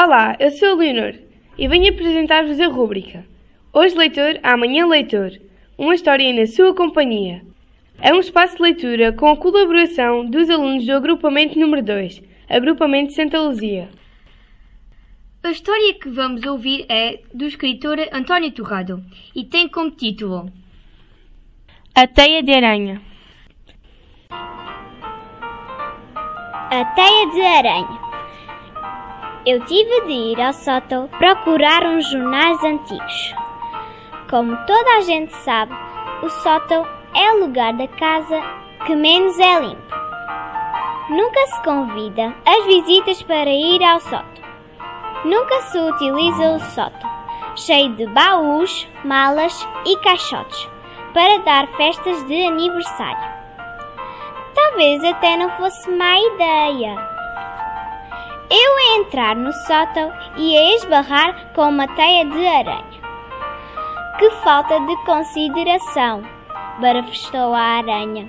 Olá, eu sou a Leonor e venho apresentar-vos a rúbrica Hoje Leitor, Amanhã Leitor Uma história na sua companhia. É um espaço de leitura com a colaboração dos alunos do agrupamento número 2, Agrupamento Santa Luzia. A história que vamos ouvir é do escritor António Torrado e tem como título A Teia de Aranha. A Teia de Aranha eu tive de ir ao sótão procurar uns jornais antigos. Como toda a gente sabe, o sótão é o lugar da casa que menos é limpo. Nunca se convida as visitas para ir ao sótão. Nunca se utiliza o sótão, cheio de baús, malas e caixotes, para dar festas de aniversário. Talvez até não fosse má ideia eu a entrar no sótão e a esbarrar com uma teia de aranha. Que falta de consideração! barafestou a aranha.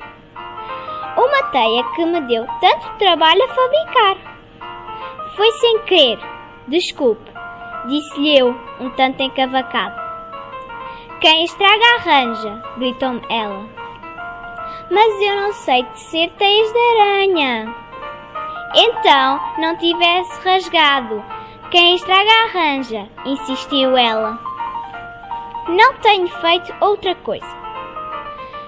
Uma teia que me deu tanto trabalho a fabricar. Foi sem querer. Desculpe, disse-lhe eu, um tanto encavacado. Quem estraga arranja, gritou-me ela. Mas eu não sei tecer teias de aranha. Então não tivesse rasgado. Quem estraga arranja, insistiu ela. Não tenho feito outra coisa.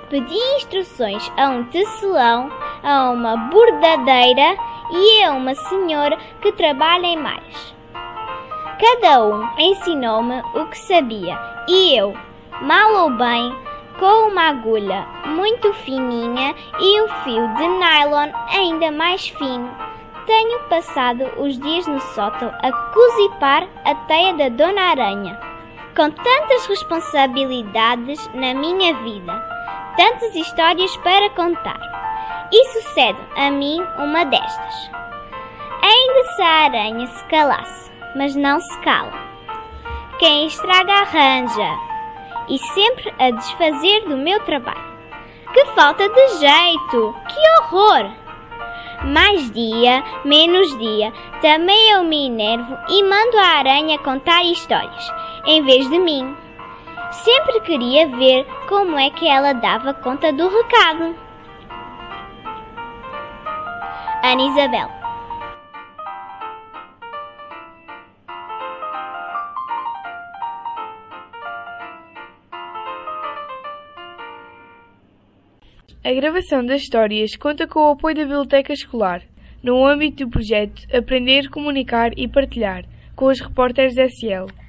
Pedi instruções a um tecelão, a uma bordadeira e a uma senhora que trabalha em malhas. Cada um ensinou-me o que sabia e eu, mal ou bem, com uma agulha muito fininha e um fio de nylon ainda mais fino, tenho passado os dias no sótão a cozipar a teia da Dona Aranha. Com tantas responsabilidades na minha vida, tantas histórias para contar, e sucede a mim uma destas. Ainda se a aranha se calasse, mas não se cala. Quem estraga arranja, e sempre a desfazer do meu trabalho. Que falta de jeito! Que horror! Mais dia, menos dia, também eu me enervo e mando a aranha contar histórias, em vez de mim. Sempre queria ver como é que ela dava conta do recado. Ana Isabel A gravação das histórias conta com o apoio da Biblioteca Escolar, no âmbito do projeto Aprender, Comunicar e Partilhar, com os repórteres SL.